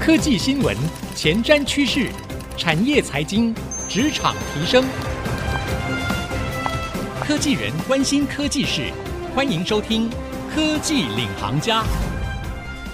科技新闻、前瞻趋势、产业财经、职场提升，科技人关心科技事，欢迎收听《科技领航家》。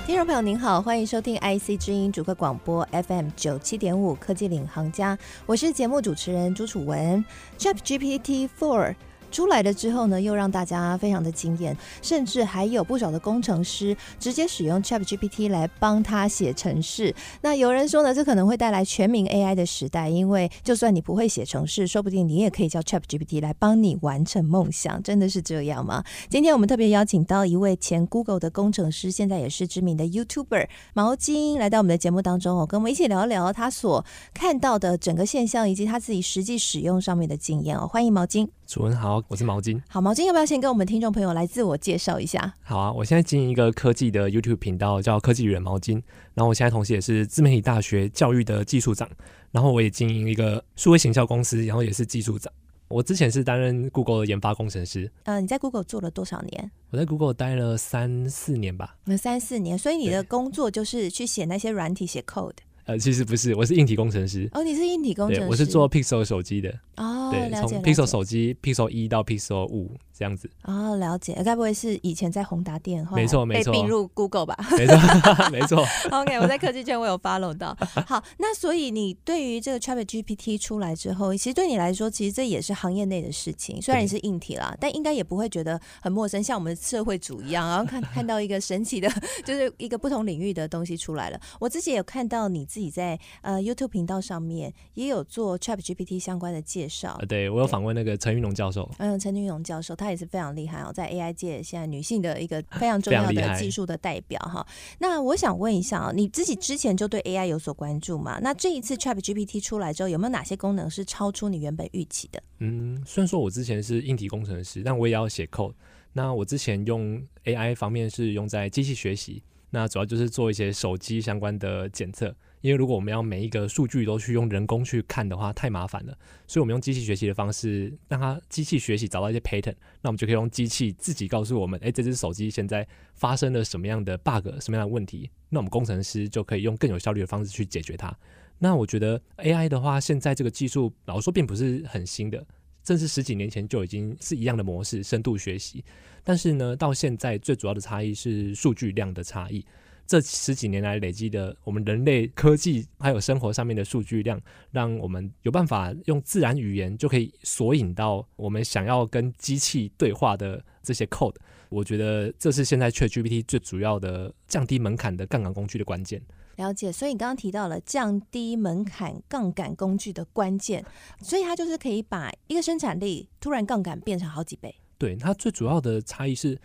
听众朋友您好，欢迎收听 IC 之音主客广播 FM 九七点五《科技领航家》，我是节目主持人朱楚文。ChatGPT Four。出来了之后呢，又让大家非常的惊艳，甚至还有不少的工程师直接使用 ChatGPT 来帮他写程式。那有人说呢，这可能会带来全民 AI 的时代，因为就算你不会写程式，说不定你也可以叫 ChatGPT 来帮你完成梦想。真的是这样吗？今天我们特别邀请到一位前 Google 的工程师，现在也是知名的 YouTuber 毛巾，来到我们的节目当中哦，跟我们一起聊聊他所看到的整个现象，以及他自己实际使用上面的经验哦。欢迎毛巾。楚文好，我是毛巾。好，毛巾要不要先跟我们听众朋友来自我介绍一下？好啊，我现在经营一个科技的 YouTube 频道，叫科技与人毛巾。然后我现在同时也是自媒体大学教育的技术长，然后我也经营一个数位行销公司，然后也是技术长。我之前是担任 Google 的研发工程师。嗯、呃，你在 Google 做了多少年？我在 Google 待了三四年吧。那三四年，所以你的工作就是去写那些软体，写 code。呃，其实不是，我是硬体工程师。哦，你是硬体工程师。我是做 Pixel 手机的。哦，对。从 Pixel 手机 Pixel 一到 Pixel 五这样子。哦，了解。该不会是以前在宏达电，没错，没错，被并入 Google 吧？没错，没错。OK，我在科技圈我有 follow 到。好，那所以你对于这个 ChatGPT 出来之后，其实对你来说，其实这也是行业内的事情。虽然你是硬体啦，但应该也不会觉得很陌生，像我们社会组一样，然后看看到一个神奇的，就是一个不同领域的东西出来了。我自己也有看到你自己在呃。YouTube 频道上面也有做 ChatGPT 相关的介绍。对，我有访问那个陈云龙教授。嗯，陈云龙教授他也是非常厉害哦，在 AI 界现在女性的一个非常重要的技术的代表哈。那我想问一下啊，你自己之前就对 AI 有所关注嘛？那这一次 ChatGPT 出来之后，有没有哪些功能是超出你原本预期的？嗯，虽然说我之前是硬体工程师，但我也要写 code。那我之前用 AI 方面是用在机器学习，那主要就是做一些手机相关的检测。因为如果我们要每一个数据都去用人工去看的话，太麻烦了。所以我们用机器学习的方式，让它机器学习找到一些 pattern，那我们就可以用机器自己告诉我们，哎，这只手机现在发生了什么样的 bug，什么样的问题，那我们工程师就可以用更有效率的方式去解决它。那我觉得 AI 的话，现在这个技术老实说并不是很新的，正是十几年前就已经是一样的模式，深度学习。但是呢，到现在最主要的差异是数据量的差异。这十几年来累积的我们人类科技还有生活上面的数据量，让我们有办法用自然语言就可以索引到我们想要跟机器对话的这些 code。我觉得这是现在 ChatGPT 最主要的降低门槛的杠杆工具的关键。了解，所以你刚刚提到了降低门槛杠杆工具的关键，所以它就是可以把一个生产力突然杠杆变成好几倍。对，它最主要的差异是。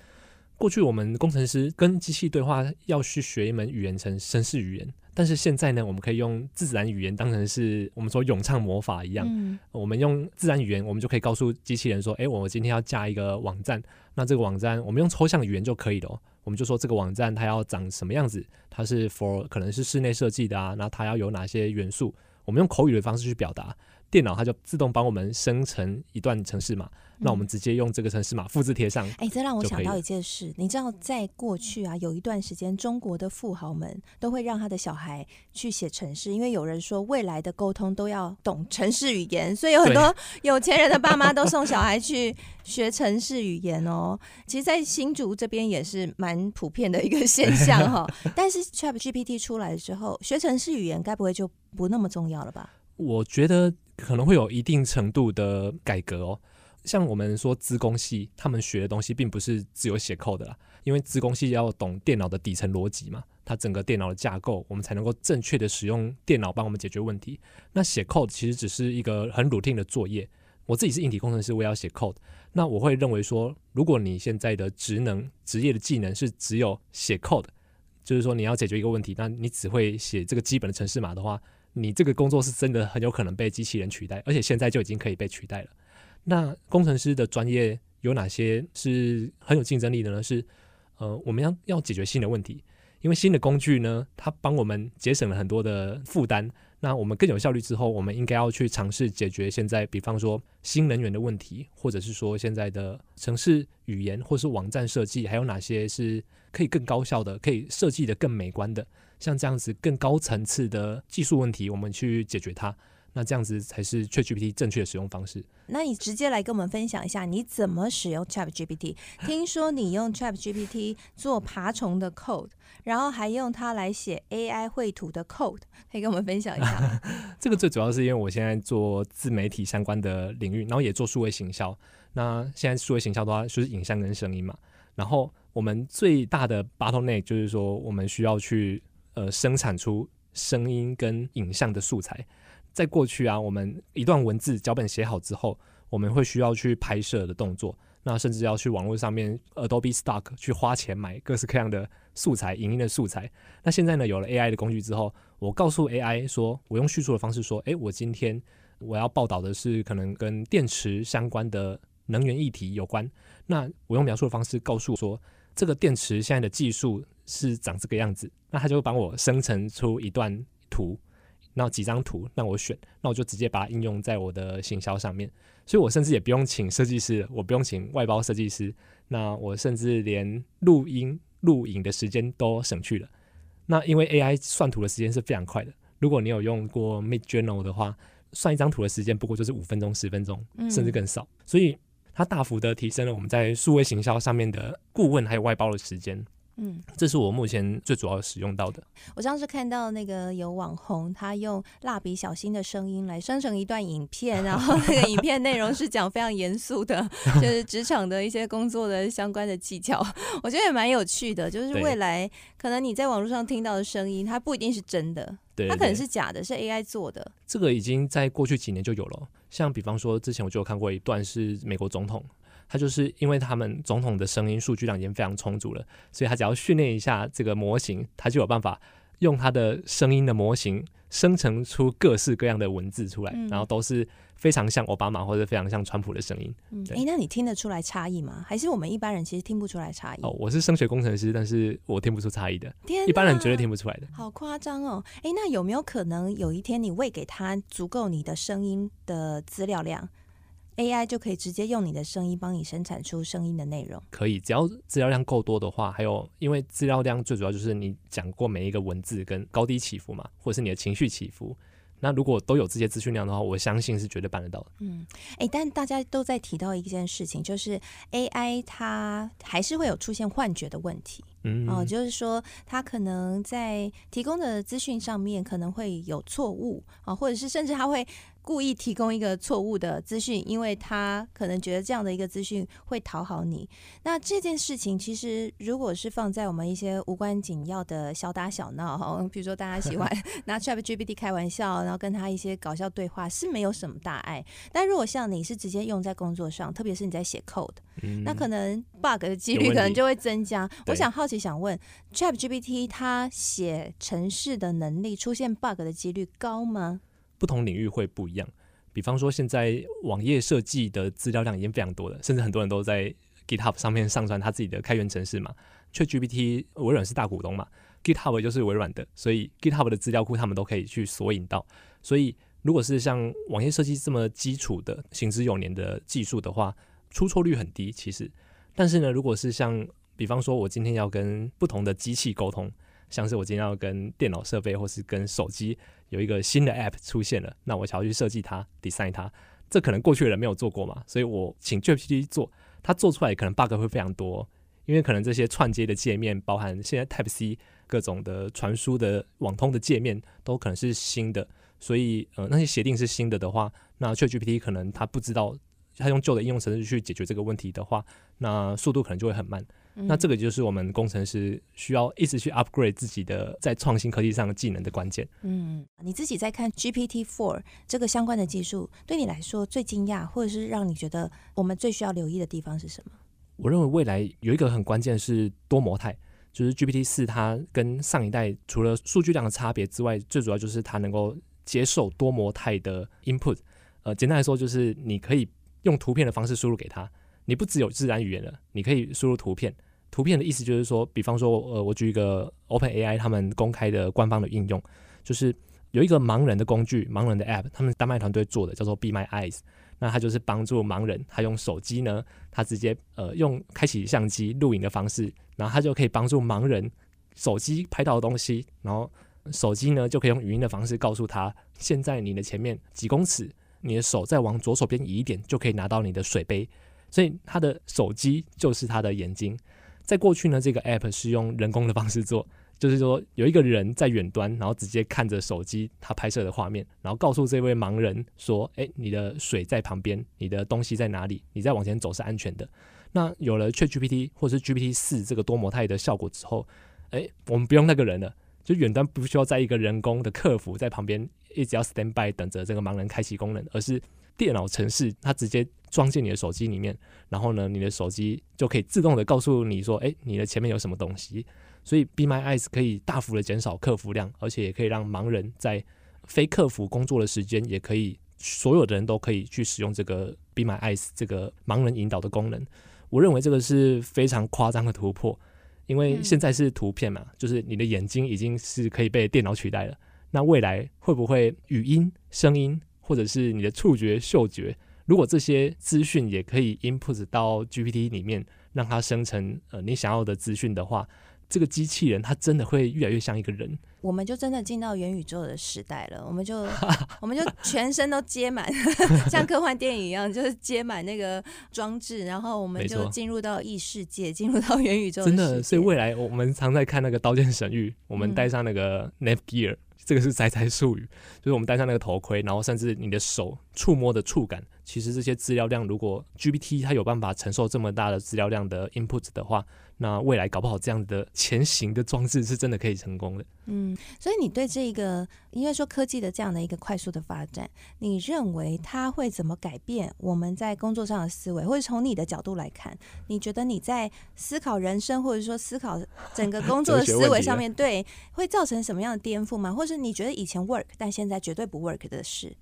过去我们工程师跟机器对话要去学一门语言成绅士语言，但是现在呢，我们可以用自然语言当成是我们说咏唱魔法一样。嗯，我们用自然语言，我们就可以告诉机器人说：“哎，我今天要加一个网站，那这个网站我们用抽象语言就可以了。我们就说这个网站它要长什么样子，它是 for 可能是室内设计的啊，那它要有哪些元素，我们用口语的方式去表达。”电脑它就自动帮我们生成一段程式码，那我们直接用这个程式码复制贴上。哎、欸，这让我想到一件事，你知道，在过去啊，有一段时间，中国的富豪们都会让他的小孩去写程式，因为有人说未来的沟通都要懂程式语言，所以有很多有钱人的爸妈都送小孩去学程式语言哦。其实，在新竹这边也是蛮普遍的一个现象哈。但是 ChatGPT 出来的时候，学程式语言该不会就不那么重要了吧？我觉得。可能会有一定程度的改革哦，像我们说资工系，他们学的东西并不是只有写 code 啦，因为资工系要懂电脑的底层逻辑嘛，它整个电脑的架构，我们才能够正确的使用电脑帮我们解决问题。那写 code 其实只是一个很 routine 的作业。我自己是硬体工程师，我也要写 code，那我会认为说，如果你现在的职能、职业的技能是只有写 code，就是说你要解决一个问题，那你只会写这个基本的程式码的话。你这个工作是真的很有可能被机器人取代，而且现在就已经可以被取代了。那工程师的专业有哪些是很有竞争力的呢？是呃，我们要要解决新的问题，因为新的工具呢，它帮我们节省了很多的负担。那我们更有效率之后，我们应该要去尝试解决现在，比方说新能源的问题，或者是说现在的城市语言或是网站设计，还有哪些是可以更高效的，可以设计的更美观的，像这样子更高层次的技术问题，我们去解决它。那这样子才是 ChatGPT 正确的使用方式。那你直接来跟我们分享一下，你怎么使用 ChatGPT？听说你用 ChatGPT 做爬虫的 code，然后还用它来写 AI 绘图的 code，可以跟我们分享一下？这个最主要是因为我现在做自媒体相关的领域，然后也做数位行销。那现在数位行销的话，就是影像跟声音嘛。然后我们最大的 bottleneck 就是说，我们需要去呃生产出声音跟影像的素材。在过去啊，我们一段文字脚本写好之后，我们会需要去拍摄的动作，那甚至要去网络上面 Adobe Stock 去花钱买各式各样的素材、影音的素材。那现在呢，有了 AI 的工具之后，我告诉 AI 说，我用叙述的方式说，诶，我今天我要报道的是可能跟电池相关的能源议题有关。那我用描述的方式告诉说，这个电池现在的技术是长这个样子，那他就会帮我生成出一段图。那几张图让我选，那我就直接把它应用在我的行销上面，所以我甚至也不用请设计师，我不用请外包设计师，那我甚至连录音录影的时间都省去了。那因为 AI 算图的时间是非常快的，如果你有用过 Midjourney 的话，算一张图的时间不过就是五分钟、十分钟，甚至更少，嗯、所以它大幅的提升了我们在数位行销上面的顾问还有外包的时间。嗯，这是我目前最主要使用到的。我上次看到那个有网红，他用蜡笔小新的声音来生成一段影片，然后那个影片内容是讲非常严肃的，就是职场的一些工作的相关的技巧。我觉得也蛮有趣的，就是未来可能你在网络上听到的声音，它不一定是真的，对，它可能是假的，是 AI 做的。这个已经在过去几年就有了，像比方说之前我就有看过一段是美国总统。他就是因为他们总统的声音数据量已经非常充足了，所以他只要训练一下这个模型，他就有办法用他的声音的模型生成出各式各样的文字出来，嗯、然后都是非常像奥巴马或者非常像川普的声音。嗯，哎，那你听得出来差异吗？还是我们一般人其实听不出来差异？哦，我是声学工程师，但是我听不出差异的。天，一般人绝对听不出来的。好夸张哦！哎，那有没有可能有一天你喂给他足够你的声音的资料量？AI 就可以直接用你的声音帮你生产出声音的内容。可以，只要资料量够多的话，还有因为资料量最主要就是你讲过每一个文字跟高低起伏嘛，或者是你的情绪起伏。那如果都有这些资讯量的话，我相信是绝对办得到的。嗯，哎、欸，但大家都在提到一件事情，就是 AI 它还是会有出现幻觉的问题。嗯，哦，就是说它可能在提供的资讯上面可能会有错误啊，或者是甚至它会。故意提供一个错误的资讯，因为他可能觉得这样的一个资讯会讨好你。那这件事情其实，如果是放在我们一些无关紧要的小打小闹哈，比如说大家喜欢 拿 ChatGPT 开玩笑，然后跟他一些搞笑对话，是没有什么大碍。但如果像你是直接用在工作上，特别是你在写 code，嗯，那可能 bug 的几率可能就会增加。我想好奇想问，ChatGPT 它写程式的能力出现 bug 的几率高吗？不同领域会不一样，比方说现在网页设计的资料量已经非常多了，甚至很多人都在 GitHub 上面上传他自己的开源程式嘛。ChatGPT 微软是大股东嘛，GitHub 就是微软的，所以 GitHub 的资料库他们都可以去索引到。所以如果是像网页设计这么基础的、行之有年的技术的话，出错率很低其实。但是呢，如果是像比方说我今天要跟不同的机器沟通，像是我今天要跟电脑设备或是跟手机。有一个新的 App 出现了，那我想要去设计它、design 它，这可能过去的人没有做过嘛，所以我请 GPT 做，它做出来可能 bug 会非常多，因为可能这些串接的界面，包含现在 Type C 各种的传输的网通的界面，都可能是新的，所以呃那些协定是新的的话，那 ChatGPT 可能它不知道，它用旧的应用程式去解决这个问题的话，那速度可能就会很慢。嗯、那这个就是我们工程师需要一直去 upgrade 自己的在创新科技上的技能的关键。嗯，你自己在看 GPT Four 这个相关的技术，对你来说最惊讶，或者是让你觉得我们最需要留意的地方是什么？我认为未来有一个很关键是多模态，就是 GPT 四它跟上一代除了数据量的差别之外，最主要就是它能够接受多模态的 input。呃，简单来说就是你可以用图片的方式输入给它。你不只有自然语言了，你可以输入图片。图片的意思就是说，比方说，呃，我举一个 OpenAI 他们公开的官方的应用，就是有一个盲人的工具，盲人的 App，他们丹麦团队做的，叫做 Be My Eyes。那他就是帮助盲人，他用手机呢，他直接呃用开启相机录影的方式，然后他就可以帮助盲人手机拍到的东西，然后手机呢就可以用语音的方式告诉他，现在你的前面几公尺，你的手再往左手边移一点，就可以拿到你的水杯。所以他的手机就是他的眼睛。在过去呢，这个 app 是用人工的方式做。就是说，有一个人在远端，然后直接看着手机他拍摄的画面，然后告诉这位盲人说：“哎，你的水在旁边，你的东西在哪里？你再往前走是安全的。”那有了 ChatGPT 或是 GPT 四这个多模态的效果之后，哎，我们不用那个人了，就远端不需要再一个人工的客服在旁边一直要 stand by 等着这个盲人开启功能，而是电脑程式它直接装进你的手机里面，然后呢，你的手机就可以自动的告诉你说：“哎，你的前面有什么东西。”所以，Be My Eyes 可以大幅的减少客服量，而且也可以让盲人在非客服工作的时间，也可以所有的人都可以去使用这个 Be My Eyes 这个盲人引导的功能。我认为这个是非常夸张的突破，因为现在是图片嘛，就是你的眼睛已经是可以被电脑取代了。那未来会不会语音、声音，或者是你的触觉、嗅觉，如果这些资讯也可以 input 到 GPT 里面，让它生成呃你想要的资讯的话？这个机器人它真的会越来越像一个人，我们就真的进到元宇宙的时代了。我们就 我们就全身都接满，像科幻电影一样，就是接满那个装置，然后我们就进入到异世界，进入到元宇宙的。真的，所以未来我们常在看那个《刀剑神域》，我们戴上那个 Netgear，、嗯、这个是宅宅术语，就是我们戴上那个头盔，然后甚至你的手触摸的触感，其实这些资料量，如果 GPT 它有办法承受这么大的资料量的 input 的话。那未来搞不好这样的前行的装置是真的可以成功的。嗯，所以你对这个，应该说科技的这样的一个快速的发展，你认为它会怎么改变我们在工作上的思维？或者从你的角度来看，你觉得你在思考人生，或者说思考整个工作的思维上面，对，会造成什么样的颠覆吗？或是你觉得以前 work，但现在绝对不 work 的事？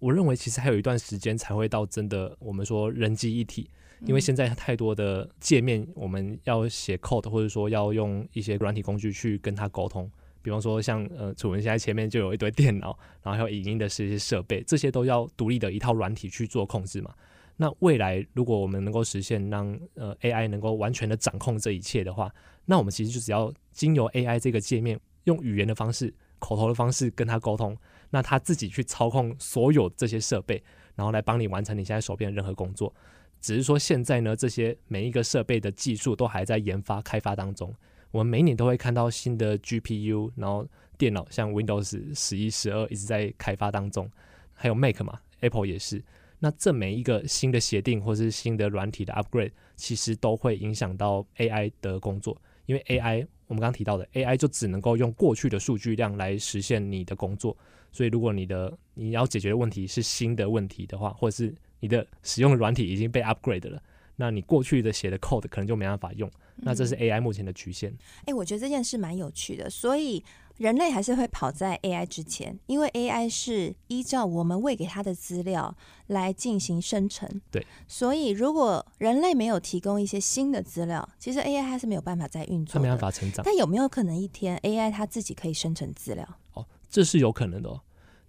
我认为其实还有一段时间才会到真的我们说人机一体。因为现在太多的界面，我们要写 code，或者说要用一些软体工具去跟它沟通。比方说像，呃，楚文现在前面就有一堆电脑，然后还有影音的这些设备，这些都要独立的一套软体去做控制嘛。那未来如果我们能够实现让呃 AI 能够完全的掌控这一切的话，那我们其实就只要经由 AI 这个界面，用语言的方式、口头的方式跟它沟通，那它自己去操控所有这些设备，然后来帮你完成你现在手边的任何工作。只是说现在呢，这些每一个设备的技术都还在研发开发当中。我们每年都会看到新的 GPU，然后电脑像 Windows 十一、十二一直在开发当中，还有 Mac 嘛，Apple 也是。那这每一个新的协定或是新的软体的 upgrade，其实都会影响到 AI 的工作，因为 AI 我们刚刚提到的 AI 就只能够用过去的数据量来实现你的工作。所以如果你的你要解决的问题是新的问题的话，或者是你的使用的软体已经被 upgrade 了，那你过去的写的 code 可能就没办法用。那这是 AI 目前的局限。哎、嗯欸，我觉得这件事蛮有趣的。所以人类还是会跑在 AI 之前，因为 AI 是依照我们喂给它的资料来进行生成。对。所以如果人类没有提供一些新的资料，其实 AI 还是没有办法再运作，它没办法成长。但有没有可能一天 AI 它自己可以生成资料？哦，这是有可能的哦。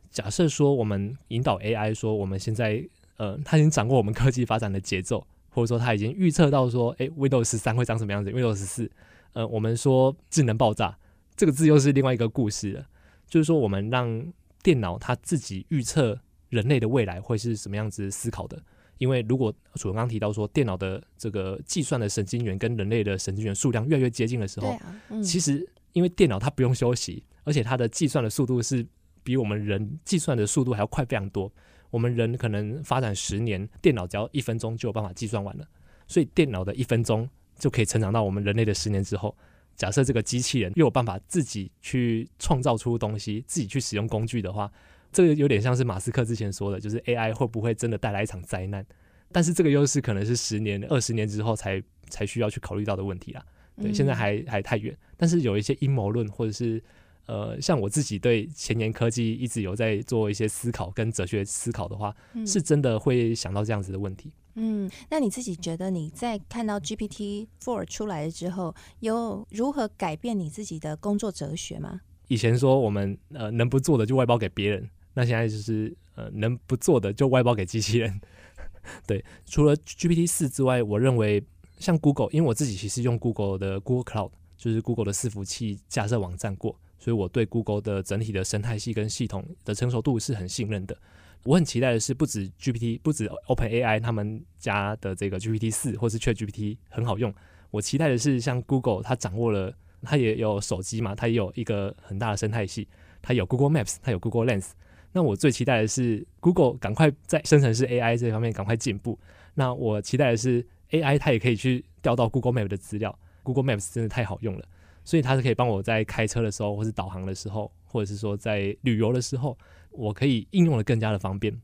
假设说我们引导 AI 说我们现在。呃，他已经掌握我们科技发展的节奏，或者说他已经预测到说，诶，Windows 十三会长什么样子？Windows 十四，呃，我们说智能爆炸这个字又是另外一个故事了。就是说，我们让电脑它自己预测人类的未来会是什么样子思考的。因为如果楚文刚刚提到说，电脑的这个计算的神经元跟人类的神经元数量越来越接近的时候，啊嗯、其实因为电脑它不用休息，而且它的计算的速度是比我们人计算的速度还要快非常多。我们人可能发展十年，电脑只要一分钟就有办法计算完了，所以电脑的一分钟就可以成长到我们人类的十年之后。假设这个机器人又有办法自己去创造出东西，自己去使用工具的话，这个有点像是马斯克之前说的，就是 AI 会不会真的带来一场灾难？但是这个又是可能是十年、二十年之后才才需要去考虑到的问题啦。对，现在还还太远。但是有一些阴谋论或者是。呃，像我自己对前沿科技一直有在做一些思考跟哲学思考的话，嗯、是真的会想到这样子的问题。嗯，那你自己觉得你在看到 GPT Four 出来了之后，有如何改变你自己的工作哲学吗？以前说我们呃能不做的就外包给别人，那现在就是呃能不做的就外包给机器人。对，除了 GPT 四之外，我认为像 Google，因为我自己其实用 Google 的 Google Cloud，就是 Google 的伺服器架设网站过，所以我对 Google 的整体的生态系跟系统的成熟度是很信任的。我很期待的是，不止 GPT，不止 OpenAI 他们家的这个 GPT 四或是 ChatGPT 很好用，我期待的是像 Google，它掌握了，它也有手机嘛，它也有一个很大的生态系，它有 Google Maps，它有 Google Lens。那我最期待的是 Google 赶快在生成式 AI 这方面赶快进步。那我期待的是 AI 它也可以去调到 Google Map 的资料，Google Maps 真的太好用了，所以它是可以帮我在开车的时候，或是导航的时候，或者是说在旅游的时候，我可以应用的更加的方便。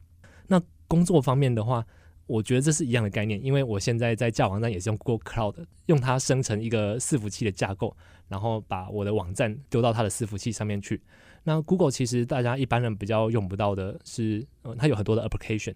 那工作方面的话，我觉得这是一样的概念，因为我现在在架网站也是用 Google Cloud，用它生成一个伺服器的架构，然后把我的网站丢到它的伺服器上面去。那 Google 其实大家一般人比较用不到的是，它有很多的 application。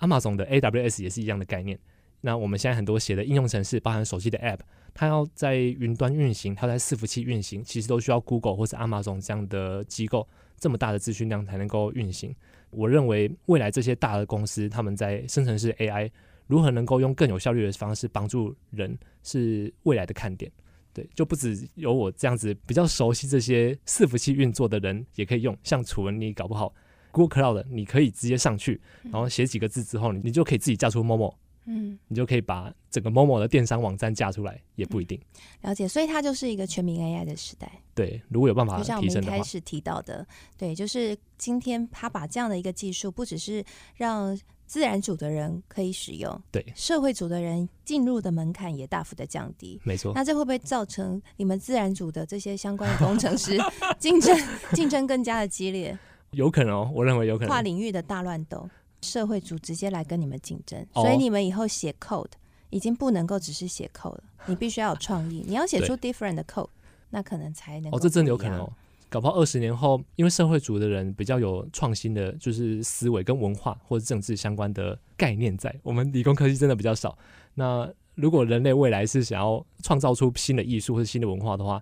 Amazon 的 AWS 也是一样的概念。那我们现在很多写的应用程式，包含手机的 App，它要在云端运行，它在伺服器运行，其实都需要 Google 或是 Amazon 这样的机构，这么大的资讯量才能够运行。我认为未来这些大的公司，他们在生成式 AI 如何能够用更有效率的方式帮助人，是未来的看点。对，就不只有我这样子比较熟悉这些伺服器运作的人也可以用。像楚文，你搞不好 Google Cloud，你可以直接上去，然后写几个字之后，你就可以自己架出 Momo，嗯，你就可以把整个 Momo 的电商网站架出来，也不一定。了解，所以它就是一个全民 AI 的时代。对，如果有办法就像我们一开始提到的，对，就是今天他把这样的一个技术，不只是让自然组的人可以使用，对社会组的人进入的门槛也大幅的降低，没错。那这会不会造成你们自然组的这些相关的工程师 竞争竞争更加的激烈？有可能哦，我认为有可能。跨领域的大乱斗，社会组直接来跟你们竞争，哦、所以你们以后写 code 已经不能够只是写 code 了，你必须要有创意，你要写出 different 的 code，那可能才能哦，这真的有可能哦。搞不好二十年后，因为社会组的人比较有创新的，就是思维跟文化或者政治相关的概念在。我们理工科技真的比较少。那如果人类未来是想要创造出新的艺术或者新的文化的话，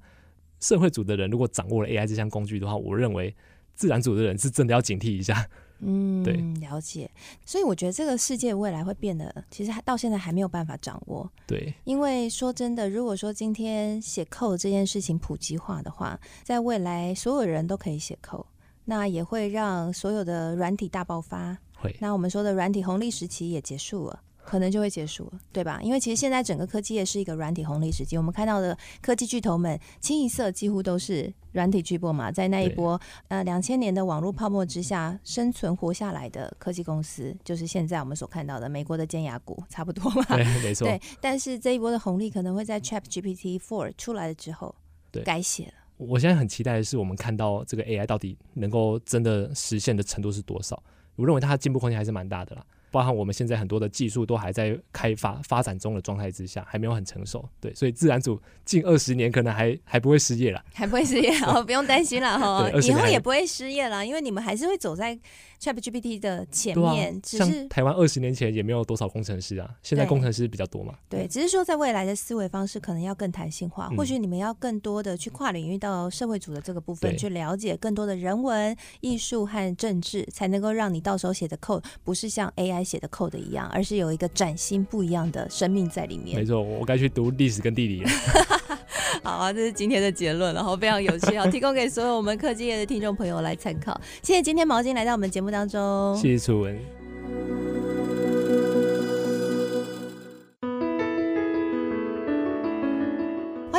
社会组的人如果掌握了 AI 这项工具的话，我认为自然组的人是真的要警惕一下。嗯，对，了解。所以我觉得这个世界未来会变得，其实到现在还没有办法掌握。对，因为说真的，如果说今天写 code 这件事情普及化的话，在未来所有人都可以写 code，那也会让所有的软体大爆发。会，那我们说的软体红利时期也结束了。可能就会结束了，对吧？因为其实现在整个科技业是一个软体红利时期，我们看到的科技巨头们清一色几乎都是软体巨擘嘛，在那一波呃两千年的网络泡沫之下生存活下来的科技公司，就是现在我们所看到的美国的尖牙股，差不多嘛。对，没错。对，但是这一波的红利可能会在 ChatGPT Four 出来了之后改写了。我现在很期待的是，我们看到这个 AI 到底能够真的实现的程度是多少？我认为它的进步空间还是蛮大的啦。包含我们现在很多的技术都还在开发发展中的状态之下，还没有很成熟。对，所以自然组近二十年可能还还不会失业了，还不会失业 哦，不用担心了哈，以后也不会失业了，因为你们还是会走在 ChatGPT 的前面。啊、只是像台湾二十年前也没有多少工程师啊，现在工程师比较多嘛。对，对，只是说在未来的思维方式可能要更弹性化，嗯、或许你们要更多的去跨领域到社会组的这个部分去了解更多的人文、艺术和政治，才能够让你到时候写的 code 不是像 AI 写的 code 一样。而是有一个崭新不一样的生命在里面。没错，我该去读历史跟地理了。好啊，这是今天的结论，然后非常有趣啊，提供给所有我们科技业的听众朋友来参考。谢谢今天毛巾来到我们节目当中，谢谢楚文。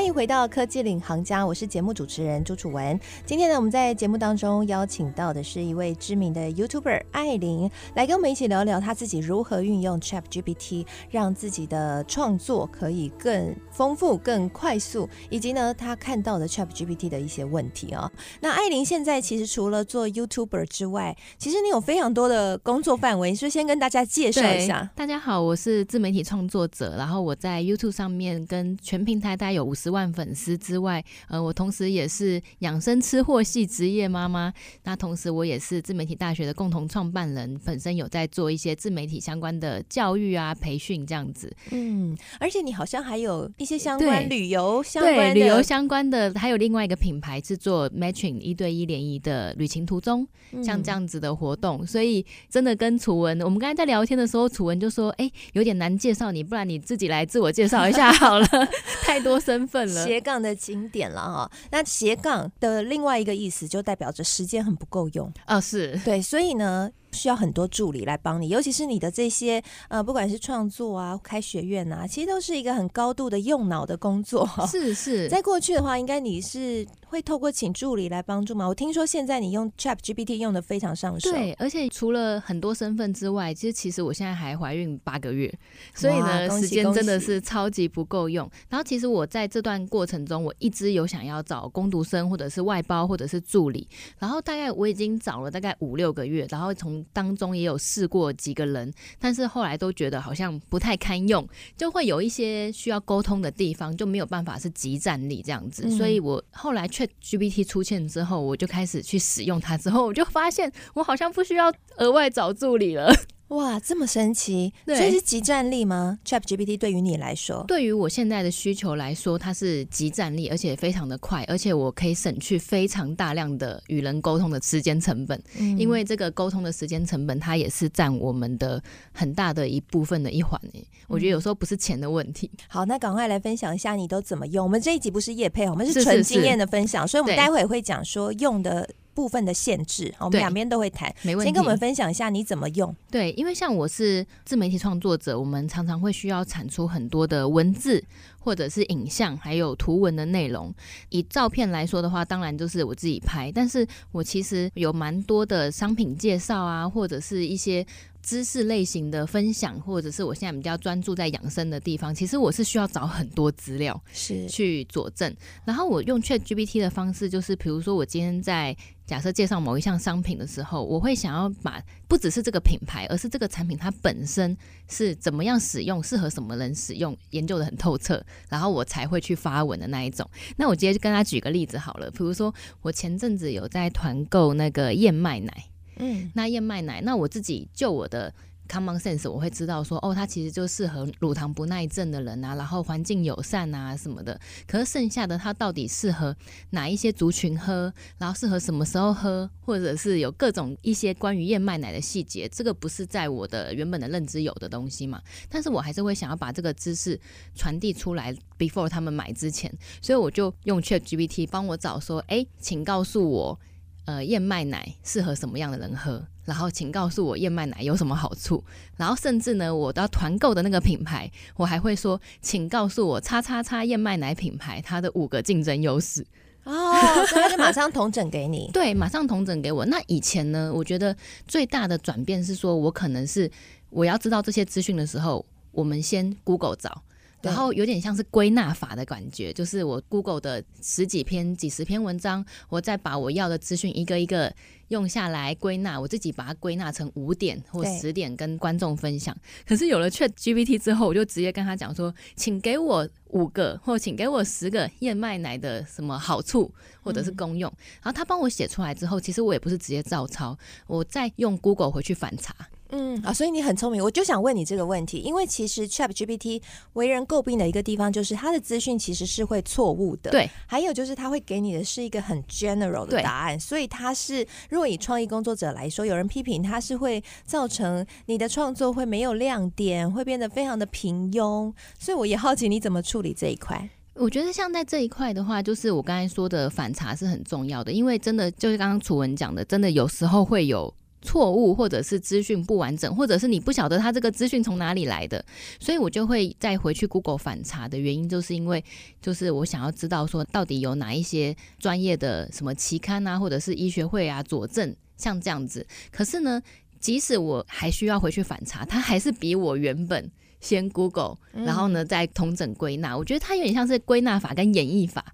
欢迎回到科技领航家，我是节目主持人朱楚文。今天呢，我们在节目当中邀请到的是一位知名的 YouTuber 艾琳，来跟我们一起聊聊她自己如何运用 ChatGPT，让自己的创作可以更丰富、更快速，以及呢，她看到的 ChatGPT 的一些问题啊、哦。那艾琳现在其实除了做 YouTuber 之外，其实你有非常多的工作范围，你是先跟大家介绍一下？大家好，我是自媒体创作者，然后我在 YouTube 上面跟全平台大概有五十万。粉丝之外，呃，我同时也是养生吃货系职业妈妈。那同时，我也是自媒体大学的共同创办人，本身有在做一些自媒体相关的教育啊、培训这样子。嗯，而且你好像还有一些相关旅游相关对旅游相关的，还有另外一个品牌是做 matching 一对一联谊的旅行途中，像这样子的活动。嗯、所以真的跟楚文，我们刚才在聊天的时候，楚文就说：“哎、欸，有点难介绍你，不然你自己来自我介绍一下好了。”太多身份了，斜杠的经典了哈。那斜杠的另外一个意思，就代表着时间很不够用哦，是对，所以呢。需要很多助理来帮你，尤其是你的这些呃，不管是创作啊、开学院啊，其实都是一个很高度的用脑的工作。是是，在过去的话，应该你是会透过请助理来帮助吗？我听说现在你用 Chat GPT 用的非常上手。对，而且除了很多身份之外，其实其实我现在还怀孕八个月，所以呢，时间真的是超级不够用。然后其实我在这段过程中，我一直有想要找工读生，或者是外包，或者是助理。然后大概我已经找了大概五六个月，然后从当中也有试过几个人，但是后来都觉得好像不太堪用，就会有一些需要沟通的地方，就没有办法是集战力这样子。嗯、所以我后来 ChatGPT 出现之后，我就开始去使用它，之后我就发现我好像不需要额外找助理了。哇，这么神奇！所以是即战力吗？ChatGPT 对于你来说，对于我现在的需求来说，它是即战力，而且非常的快，而且我可以省去非常大量的与人沟通的时间成本。嗯，因为这个沟通的时间成本，它也是占我们的很大的一部分的一环。诶，我觉得有时候不是钱的问题。好，那赶快来分享一下你都怎么用。我们这一集不是业配，我们是纯经验的分享，是是是，所以我们待会会讲说用的。部分的限制，我们两边都会谈。没问题。先跟我们分享一下你怎么用。对，因为像我是自媒体创作者，我们常常会需要产出很多的文字，或者是影像，还有图文的内容。以照片来说的话，当然就是我自己拍，但是我其实有蛮多的商品介绍啊，或者是一些。知识类型的分享，或者是我现在比较专注在养生的地方，其实我是需要找很多资料是去佐证。然后我用 ChatGPT 的方式，就是比如说我今天在假设介绍某一项商品的时候，我会想要把不只是这个品牌，而是这个产品它本身是怎么样使用，适合什么人使用，研究的很透彻，然后我才会去发文的那一种。那我直接就跟他举个例子好了，比如说我前阵子有在团购那个燕麦奶。嗯，那燕麦奶，那我自己就我的 common sense，我会知道说，哦，它其实就适合乳糖不耐症的人啊，然后环境友善啊什么的。可是剩下的它到底适合哪一些族群喝，然后适合什么时候喝，或者是有各种一些关于燕麦奶的细节，这个不是在我的原本的认知有的东西嘛？但是我还是会想要把这个知识传递出来，before 他们买之前，所以我就用 ChatGPT 帮我找说，哎，请告诉我。呃，燕麦奶适合什么样的人喝？然后请告诉我燕麦奶有什么好处？然后甚至呢，我要团购的那个品牌，我还会说，请告诉我叉叉叉燕麦奶品牌它的五个竞争优势哦，所以他就马上同整给你。对，马上同整给我。那以前呢，我觉得最大的转变是说，我可能是我要知道这些资讯的时候，我们先 Google 找。然后有点像是归纳法的感觉，就是我 Google 的十几篇、几十篇文章，我再把我要的资讯一个一个用下来归纳，我自己把它归纳成五点或十点跟观众分享。可是有了 ChatGPT 之后，我就直接跟他讲说，请给我五个或请给我十个燕麦奶的什么好处或者是功用。嗯、然后他帮我写出来之后，其实我也不是直接照抄，我再用 Google 回去反查。嗯啊，所以你很聪明，我就想问你这个问题，因为其实 ChatGPT 为人诟病的一个地方就是它的资讯其实是会错误的，对，还有就是它会给你的是一个很 general 的答案，所以它是如果以创意工作者来说，有人批评它是会造成你的创作会没有亮点，会变得非常的平庸，所以我也好奇你怎么处理这一块。我觉得像在这一块的话，就是我刚才说的反差是很重要的，因为真的就是刚刚楚文讲的，真的有时候会有。错误，或者是资讯不完整，或者是你不晓得他这个资讯从哪里来的，所以我就会再回去 Google 反查的原因，就是因为就是我想要知道说到底有哪一些专业的什么期刊啊，或者是医学会啊佐证像这样子。可是呢，即使我还需要回去反查，它还是比我原本先 Google，然后呢再统整归纳。我觉得它有点像是归纳法跟演绎法。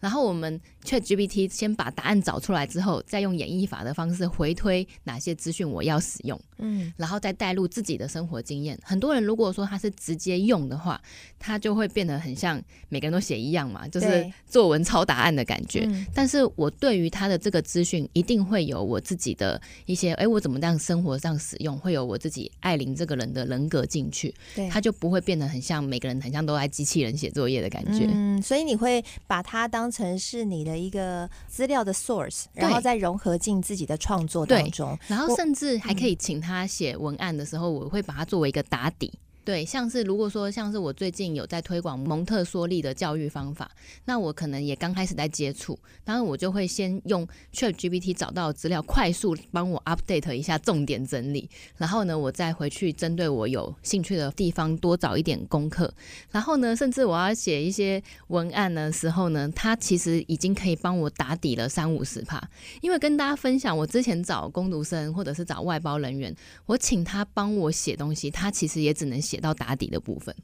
然后我们 ChatGPT 先把答案找出来之后，再用演绎法的方式回推哪些资讯我要使用。嗯，然后再带入自己的生活经验。很多人如果说他是直接用的话，他就会变得很像每个人都写一样嘛，就是作文抄答案的感觉。但是我对于他的这个资讯，一定会有我自己的一些，哎，我怎么这样生活上使用，会有我自己艾琳这个人的人格进去，对，他就不会变得很像每个人很像都爱机器人写作业的感觉。嗯，所以你会把它当成是你的一个资料的 source，然后再融合进自己的创作当中，然后甚至还可以请他写文案的时候，我会把它作为一个打底。对，像是如果说像是我最近有在推广蒙特梭利的教育方法，那我可能也刚开始在接触，然后我就会先用 ChatGPT 找到资料，快速帮我 update 一下重点整理，然后呢，我再回去针对我有兴趣的地方多找一点功课，然后呢，甚至我要写一些文案的时候呢，它其实已经可以帮我打底了三五十趴，因为跟大家分享，我之前找工读生或者是找外包人员，我请他帮我写东西，他其实也只能写。到打底的部分，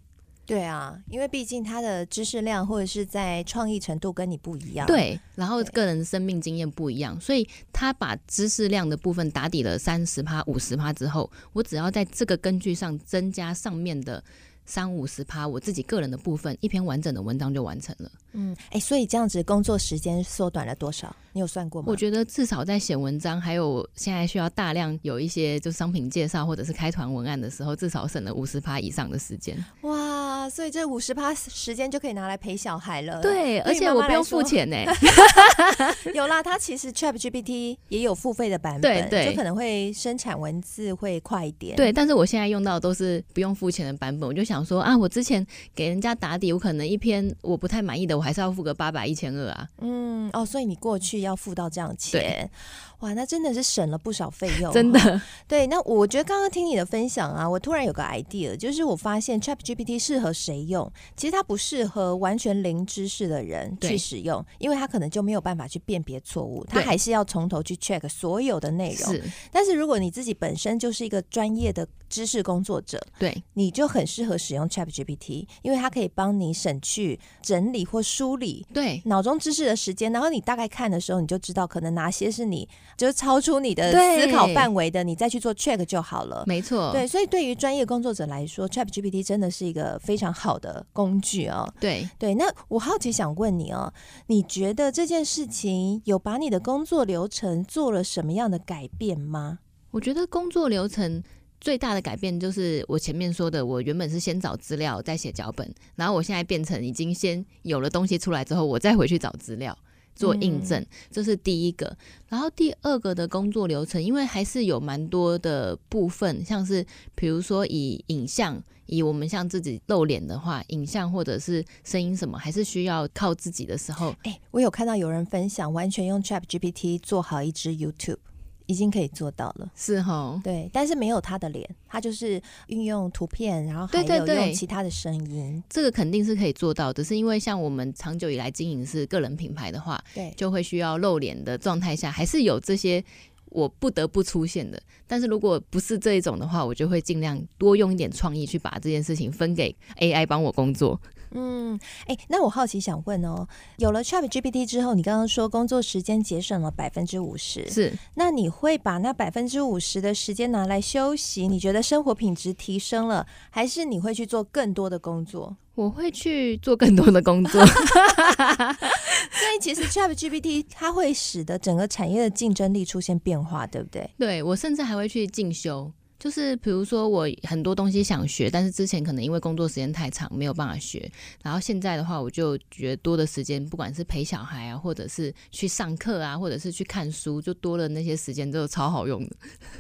对啊，因为毕竟他的知识量或者是在创意程度跟你不一样，对，然后个人生命经验不一样，所以他把知识量的部分打底了三十趴、五十趴之后，我只要在这个根据上增加上面的。三五十趴，我自己个人的部分，一篇完整的文章就完成了。嗯，哎、欸，所以这样子工作时间缩短了多少？你有算过吗？我觉得至少在写文章，还有现在需要大量有一些就商品介绍或者是开团文案的时候，至少省了五十趴以上的时间。哇，所以这五十趴时间就可以拿来陪小孩了。对，而且我不用付钱呢。有啦，它其实 ChatGPT 也有付费的版本，对对，就可能会生产文字会快一点。对，但是我现在用到的都是不用付钱的版本，我就想。想说啊，我之前给人家打底，我可能一篇我不太满意的，我还是要付个八百一千二啊。嗯，哦，所以你过去要付到这样钱。哇，那真的是省了不少费用，真的。对，那我觉得刚刚听你的分享啊，我突然有个 idea，就是我发现 ChatGPT 适合谁用？其实它不适合完全零知识的人去使用，因为它可能就没有办法去辨别错误，它还是要从头去 check 所有的内容。是，但是如果你自己本身就是一个专业的知识工作者，对，你就很适合使用 ChatGPT，因为它可以帮你省去整理或梳理对脑中知识的时间，然后你大概看的时候，你就知道可能哪些是你。就是超出你的思考范围的，你再去做 check 就好了。没错，对，所以对于专业工作者来说，ChatGPT 真的是一个非常好的工具哦。对对，那我好奇想问你哦，你觉得这件事情有把你的工作流程做了什么样的改变吗？我觉得工作流程最大的改变就是我前面说的，我原本是先找资料再写脚本，然后我现在变成已经先有了东西出来之后，我再回去找资料。做印证，嗯，这是第一个。然后第二个的工作流程，因为还是有蛮多的部分，像是比如说以影像，以我们像自己露脸的话，影像或者是声音什么，还是需要靠自己的时候。哎，我有看到有人分享，完全用 ChatGPT 做好一支 YouTube。已经可以做到了，是哦，对，但是没有他的脸，他就是运用图片，然后还有用其他的声音，对对对，这个肯定是可以做到，只是因为像我们长久以来经营是个人品牌的话，对，就会需要露脸的状态下，还是有这些我不得不出现的。但是如果不是这一种的话，我就会尽量多用一点创意去把这件事情分给 AI 帮我工作。嗯，哎、欸，那我好奇想问哦，有了 ChatGPT 之后，你刚刚说工作时间节省了百分之五十，是？那你会把那百分之五十的时间拿来休息？你觉得生活品质提升了，还是你会去做更多的工作？我会去做更多的工作。所以其实 ChatGPT 它会使得整个产业的竞争力出现变化，对不对？对，我甚至还会去进修。就是比如说，我很多东西想学，但是之前可能因为工作时间太长，没有办法学。然后现在的话，我就觉得多的时间，不管是陪小孩啊，或者是去上课啊，或者是去看书，就多了那些时间，都超好用的。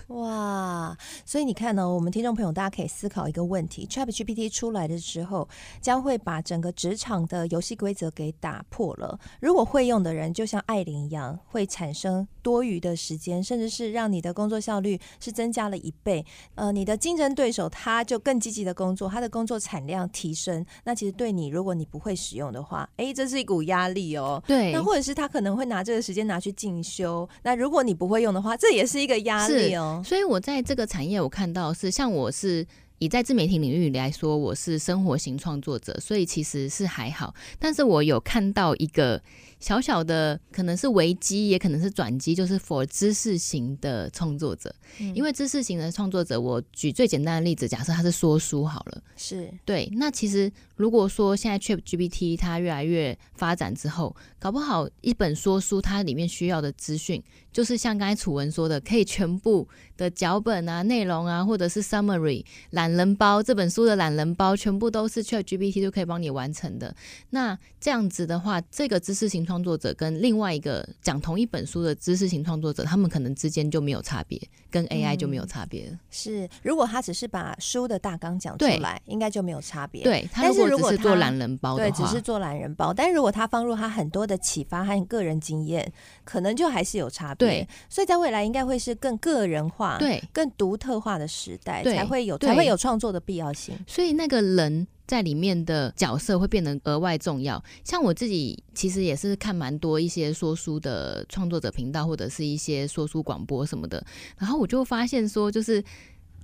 哇！所以你看呢，我们听众朋友大家可以思考一个问题：ChatGPT 出来的时候，将会把整个职场的游戏规则给打破了。如果会用的人，就像艾琳一样，会产生多余的时间，甚至是让你的工作效率是增加了一倍。呃，你的竞争对手他就更积极的工作，他的工作产量提升，那其实对你，如果你不会使用的话，哎，这是一股压力哦。对，那或者是他可能会拿这个时间拿去进修，那如果你不会用的话，这也是一个压力哦。所以我在这个产业，我看到是像我是以在自媒体领域来说，我是生活型创作者，所以其实是还好，但是我有看到一个。小小的可能是危机，也可能是转机，就是 for 知识型的创作者。嗯、因为知识型的创作者，我举最简单的例子，假设他是说书好了，是对。那其实如果说现在 ChatGPT 它越来越发展之后，搞不好一本说书它里面需要的资讯，就是像刚才楚文说的，可以全部的脚本啊、内容啊，或者是 summary 懒人包这本书的懒人包，全部都是 ChatGPT 就可以帮你完成的。那这样子的话，这个知识型创创作者跟另外一个讲同一本书的知识型创作者，他们可能之间就没有差别，跟 AI 就没有差别了。嗯。是，如果他只是把书的大纲讲出来，应该就没有差别。对，他如果只是做懒人包的话，对，只是做懒人包。但如果他放入他很多的启发和个人经验，可能就还是有差别。对，所以在未来应该会是更个人化、对，更独特化的时代，才会有才会有创作的必要性。所以那个人在里面的角色会变得额外重要。像我自己其实也是看蛮多一些说书的创作者频道，或者是一些说书广播什么的，然后我就发现说，就是。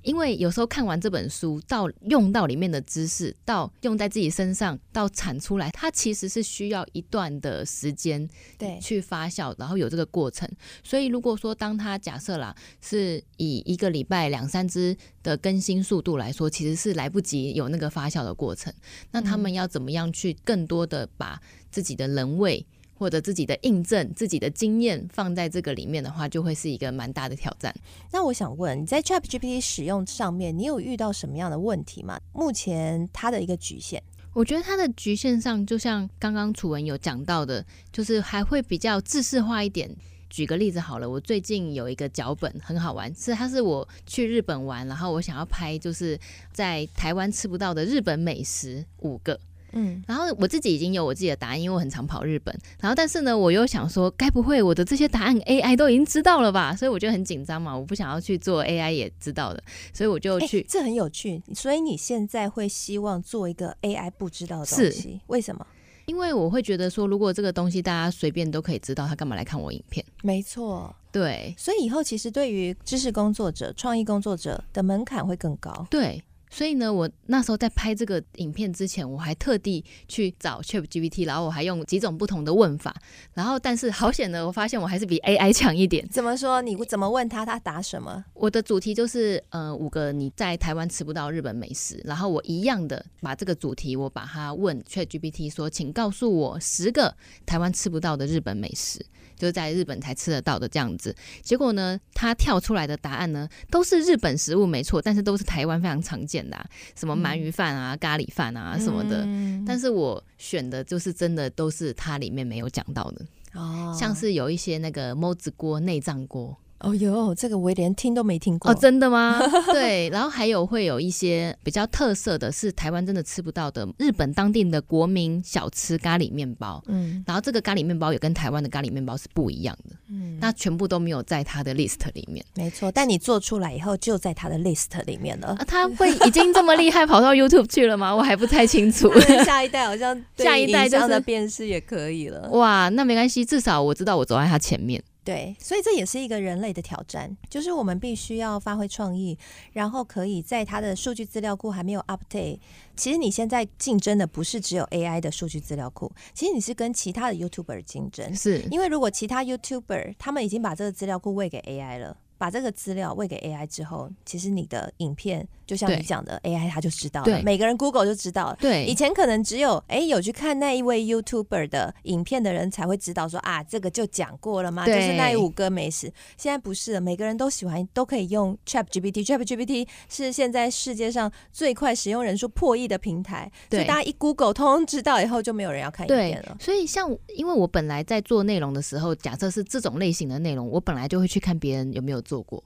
因为有时候看完这本书，到用到里面的知识，到用在自己身上，到产出来，它其实是需要一段的时间，对，去发酵，然后有这个过程。所以如果说当它假设啦，是以一个礼拜两三支的更新速度来说，其实是来不及有那个发酵的过程。那他们要怎么样去更多的把自己的人味，或者自己的印证、自己的经验放在这个里面的话，就会是一个蛮大的挑战。那我想问，你在 ChatGPT 使用上面，你有遇到什么样的问题吗？目前它的一个局限，我觉得它的局限上，就像刚刚楚文有讲到的，就是还会比较制式化一点。举个例子好了，我最近有一个脚本很好玩，是它是我去日本玩，然后我想要拍就是在台湾吃不到的日本美食五个。嗯，然后我自己已经有我自己的答案，因为我很常跑日本。然后，但是呢，我又想说，该不会我的这些答案 AI 都已经知道了吧？所以我就很紧张嘛，我不想要去做 AI 也知道的，所以我就去。这很有趣，所以你现在会希望做一个 AI 不知道的东西？为什么？因为我会觉得说，如果这个东西大家随便都可以知道，他干嘛来看我影片？没错，对。所以以后其实对于知识工作者、创意工作者的门槛会更高。对。所以呢，我那时候在拍这个影片之前，我还特地去找 ChatGPT，然后我还用几种不同的问法，然后但是好险呢，我发现我还是比 AI 强一点。怎么说？你怎么问他，他答什么？我的主题就是呃五个你在台湾吃不到日本美食，然后我一样的把这个主题我把它问 ChatGPT 说，请告诉我十个台湾吃不到的日本美食。就是在日本才吃得到的这样子，结果呢，他跳出来的答案呢，都是日本食物没错，但是都是台湾非常常见的，啊，什么鳗鱼饭啊、嗯、咖喱饭啊什么的。嗯、但是我选的就是真的都是它里面没有讲到的，哦，像是有一些那个猫子锅、内脏锅。哦哟，这个我连听都没听过哦，真的吗？对，然后还有会有一些比较特色的是台湾真的吃不到的日本当地的国民小吃咖喱面包，嗯，然后这个咖喱面包也跟台湾的咖喱面包是不一样的，嗯，那全部都没有在他的 list 里面，没错，但你做出来以后就在他的 list 里面了，啊，他会已经这么厉害跑到 YouTube 去了吗？我还不太清楚，下一代好像下一代这样的辨识也可以了，哇，那没关系，至少我知道我走在他前面。对，所以这也是一个人类的挑战，就是我们必须要发挥创意，然后可以在它的数据资料库还没有 update。其实你现在竞争的不是只有 AI 的数据资料库，其实你是跟其他的 YouTuber 竞争，是因为如果其他 YouTuber 他们已经把这个资料库喂给 AI 了，把这个资料喂给 AI 之后，其实你的影片。就像你讲的，AI 它就知道了，对每个人 Google 就知道了。对，以前可能只有哎有去看那一位 YouTuber 的影片的人才会知道说啊，这个就讲过了吗？就是那五个美食。现在不是了，每个人都喜欢，都可以用 ChatGPT。ChatGPT 是现在世界上最快使用人数破亿的平台，对所以大家一 Google 通通知道以后，就没有人要看影片了。所以像因为我本来在做内容的时候，假设是这种类型的内容，我本来就会去看别人有没有做过。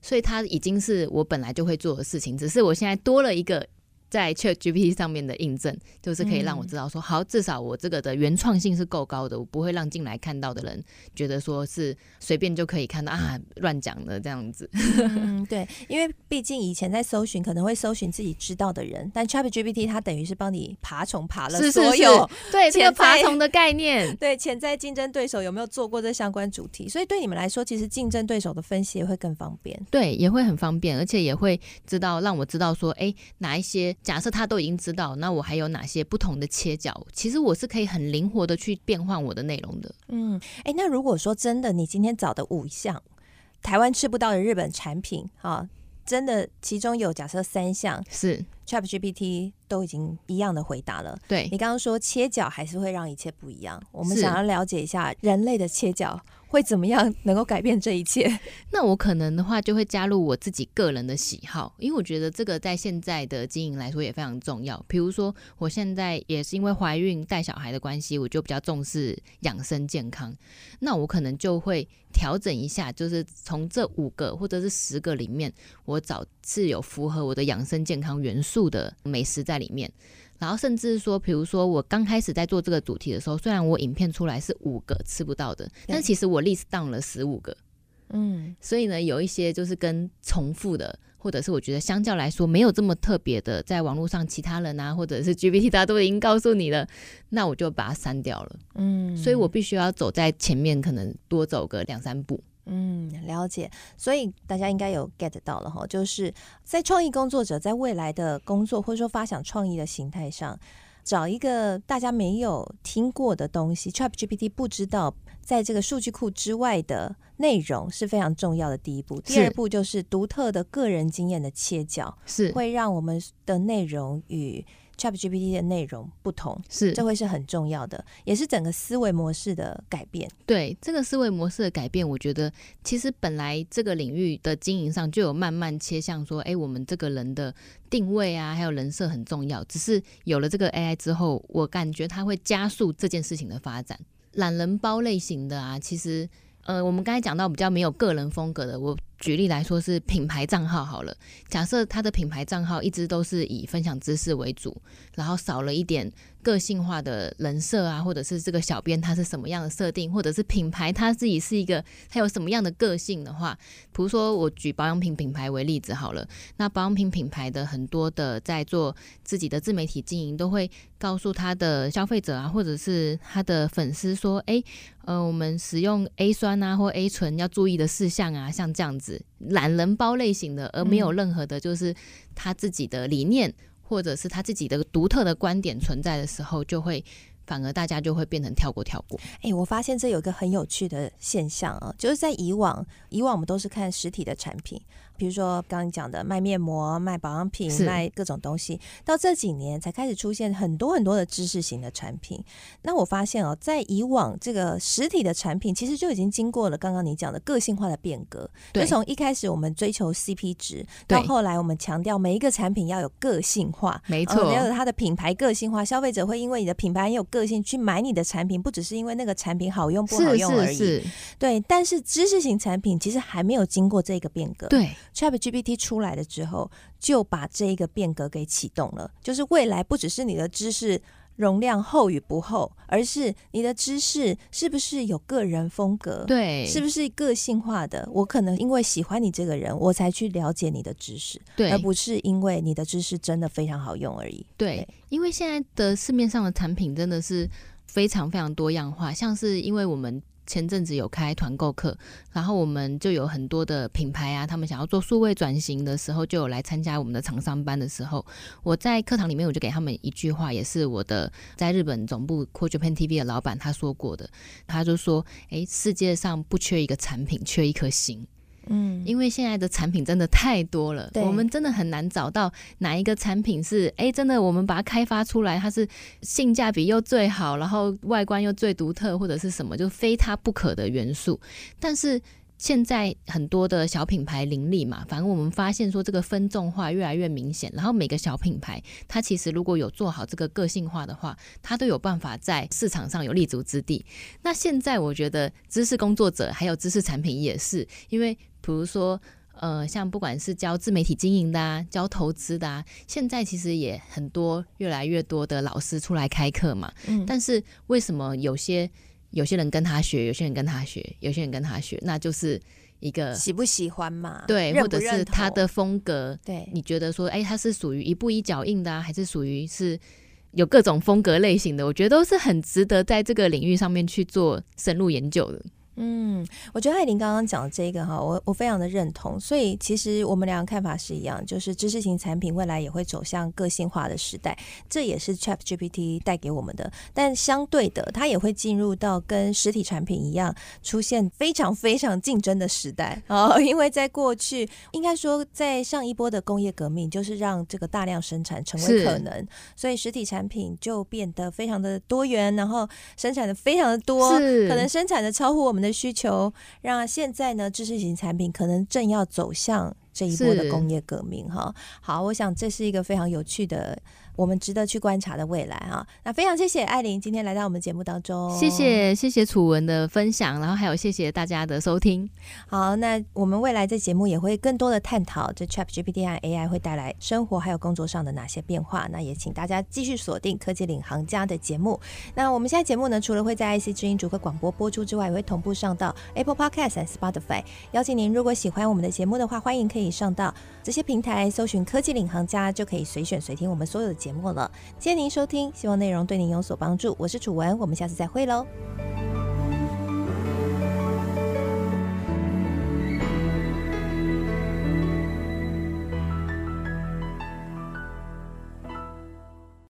所以它已经是我本来就会做的事情，只是我现在多了一个。在 ChatGPT 上面的印证，就是可以让我知道说，好，至少我这个的原创性是够高的，我不会让进来看到的人觉得说是随便就可以看到啊，乱讲的这样子。嗯，对，因为毕竟以前在搜寻可能会搜寻自己知道的人，但 ChatGPT 它等于是帮你爬虫爬了所有，对这个爬虫的概念，对潜在竞争对手有没有做过这相关主题，所以对你们来说，其实竞争对手的分析也会更方便，对，也会很方便，而且也会知道让我知道说，哎，哪一些。假设他都已经知道，那我还有哪些不同的切角？其实我是可以很灵活的去变换我的内容的。嗯，哎，那如果说真的，你今天找的五项台湾吃不到的日本产品，啊，真的其中有假设三项是 ChatGPT 都已经一样的回答了。对，你刚刚说切角还是会让一切不一样，我们想要了解一下人类的切角。会怎么样能够改变这一切？那我可能的话就会加入我自己个人的喜好，因为我觉得这个在现在的经营来说也非常重要。比如说，我现在也是因为怀孕带小孩的关系，我就比较重视养生健康。那我可能就会调整一下，就是从这五个或者是十个里面，我找是有符合我的养生健康元素的美食在里面。然后甚至说，比如说我刚开始在做这个主题的时候，虽然我影片出来是五个吃不到的，但其实我 list down 了十五个，嗯，所以呢，有一些就是跟重复的，或者是我觉得相较来说没有这么特别的，在网络上其他人啊，或者是 GPT 大家都已经告诉你了，那我就把它删掉了，嗯，所以我必须要走在前面，可能多走个两三步。嗯，了解。所以大家应该有 get 到了哈，就是在创意工作者在未来的工作或者说发想创意的形态上，找一个大家没有听过的东西，ChatGPT 不知道在这个数据库之外的内容是非常重要的第一步。第二步就是独特的个人经验的切角，是会让我们的内容与 ChatGPT 的内容不同，是这会是很重要的，也是整个思维模式的改变。对这个思维模式的改变，我觉得其实本来这个领域的经营上就有慢慢切向说，哎，我们这个人的定位啊，还有人设很重要。只是有了这个 AI 之后，我感觉它会加速这件事情的发展。懒人包类型的啊，其实呃，我们刚才讲到比较没有个人风格的，我。举例来说是品牌账号好了，假设他的品牌账号一直都是以分享知识为主，然后少了一点个性化的人设啊，或者是这个小编他是什么样的设定，或者是品牌他自己是一个他有什么样的个性的话，比如说我举保养品品牌为例子好了，那保养品品牌的很多的在做自己的自媒体经营，都会告诉他的消费者啊，或者是他的粉丝说，哎，呃，我们使用 A 酸啊或 A 醇要注意的事项啊，像这样子。懒人包类型的，而没有任何的，就是他自己的理念，或者是他自己的独特的观点存在的时候，就会反而大家就会变成跳过跳过。哎，我发现这有一个很有趣的现象啊，就是在以往，以往我们都是看实体的产品。比如说刚刚你讲的卖面膜、卖保养品、卖各种东西，到这几年才开始出现很多很多的知识型的产品。那我发现哦，在以往这个实体的产品，其实就已经经过了刚刚你讲的个性化的变革。就从一开始我们追求 CP 值，到后来我们强调每一个产品要有个性化，没错，要有它的品牌个性化，消费者会因为你的品牌很有个性去买你的产品，不只是因为那个产品好用不好用而已。是是是对，但是知识型产品其实还没有经过这个变革。对。ChatGPT 出来了之后，就把这一个变革给启动了。就是未来不只是你的知识容量厚与不厚，而是你的知识是不是有个人风格？对，是不是个性化的？我可能因为喜欢你这个人，我才去了解你的知识，对，而不是因为你的知识真的非常好用而已。对，对，因为现在的市面上的产品真的是非常非常多样化，像是因为我们。前阵子有开团购课，然后我们就有很多的品牌啊，他们想要做数位转型的时候，就有来参加我们的厂商班的时候，我在课堂里面我就给他们一句话，也是我的在日本总部 Co Japan TV 的老板他说过的，他就说：“诶，世界上不缺一个产品，缺一颗心。”嗯，因为现在的产品真的太多了，我们真的很难找到哪一个产品是哎，真的我们把它开发出来，它是性价比又最好，然后外观又最独特，或者是什么就非它不可的元素。但是现在很多的小品牌林立嘛，反正我们发现说这个分众化越来越明显，然后每个小品牌它其实如果有做好这个个性化的话，它都有办法在市场上有立足之地。那现在我觉得知识工作者还有知识产品也是因为。比如说，呃，像不管是教自媒体经营的啊，教投资的啊，现在其实也很多，越来越多的老师出来开课嘛。嗯。但是为什么有些有些人跟他学，有些人跟他学，有些人跟他学，那就是一个喜不喜欢嘛？对，认认？或者是他的风格？对，你觉得说，哎，他是属于一步一脚印的啊，还是属于是有各种风格类型的？我觉得都是很值得在这个领域上面去做深入研究的。嗯，我觉得艾琳刚刚讲的这个哈，我我非常的认同。所以其实我们两个看法是一样，就是知识型产品未来也会走向个性化的时代，这也是 ChatGPT 带给我们的。但相对的，它也会进入到跟实体产品一样，出现非常非常竞争的时代哦。因为在过去，应该说在上一波的工业革命，就是让这个大量生产成为可能，所以实体产品就变得非常的多元，然后生产的非常的多，可能生产的超乎我们的。需求让现在呢，知识型产品可能正要走向这一波的工业革命哈。好，我想这是一个非常有趣的。我们值得去观察的未来啊，那非常谢谢艾琳今天来到我们节目当中，谢谢谢谢楚文的分享，然后还有谢谢大家的收听。好，那我们未来在节目也会更多的探讨这 ChatGPT 和 AI 会带来生活还有工作上的哪些变化。那也请大家继续锁定科技领航家的节目。那我们现在节目呢，除了会在 IC 之音主客广播播出之外，也会同步上到 Apple Podcast 和 Spotify。邀请您如果喜欢我们的节目的话，欢迎可以上到这些平台搜寻科技领航家，就可以随选随听我们所有的节目。节目了，谢谢您收听，希望内容对您有所帮助。我是楚文，我们下次再会喽。